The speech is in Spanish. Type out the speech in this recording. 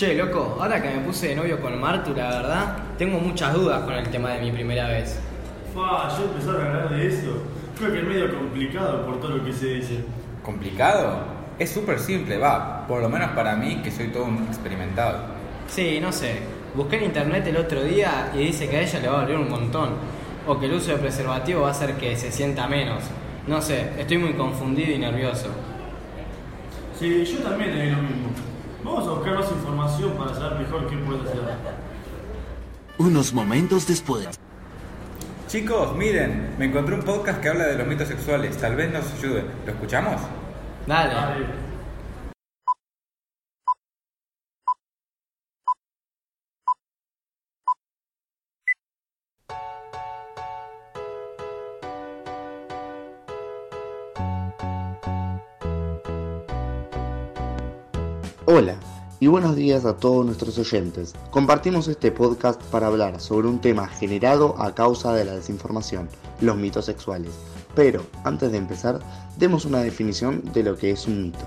Che, loco, ahora que me puse de novio con Martu, la verdad, tengo muchas dudas con el tema de mi primera vez. Fa, yo empezar a hablar de eso. Creo que es medio complicado por todo lo que se dice. ¿Complicado? Es súper simple, va. Por lo menos para mí, que soy todo un experimentado. Sí, no sé. Busqué en internet el otro día y dice que a ella le va a doler un montón. O que el uso de preservativo va a hacer que se sienta menos. No sé, estoy muy confundido y nervioso. Sí, yo también leí lo mismo. Vamos a buscar más información para saber mejor qué puede hacer. Unos momentos después. Chicos, miren, me encontré un podcast que habla de los mitos sexuales. Tal vez nos ayude. ¿Lo escuchamos? Dale. Dale. Hola y buenos días a todos nuestros oyentes. Compartimos este podcast para hablar sobre un tema generado a causa de la desinformación, los mitos sexuales. Pero, antes de empezar, demos una definición de lo que es un mito.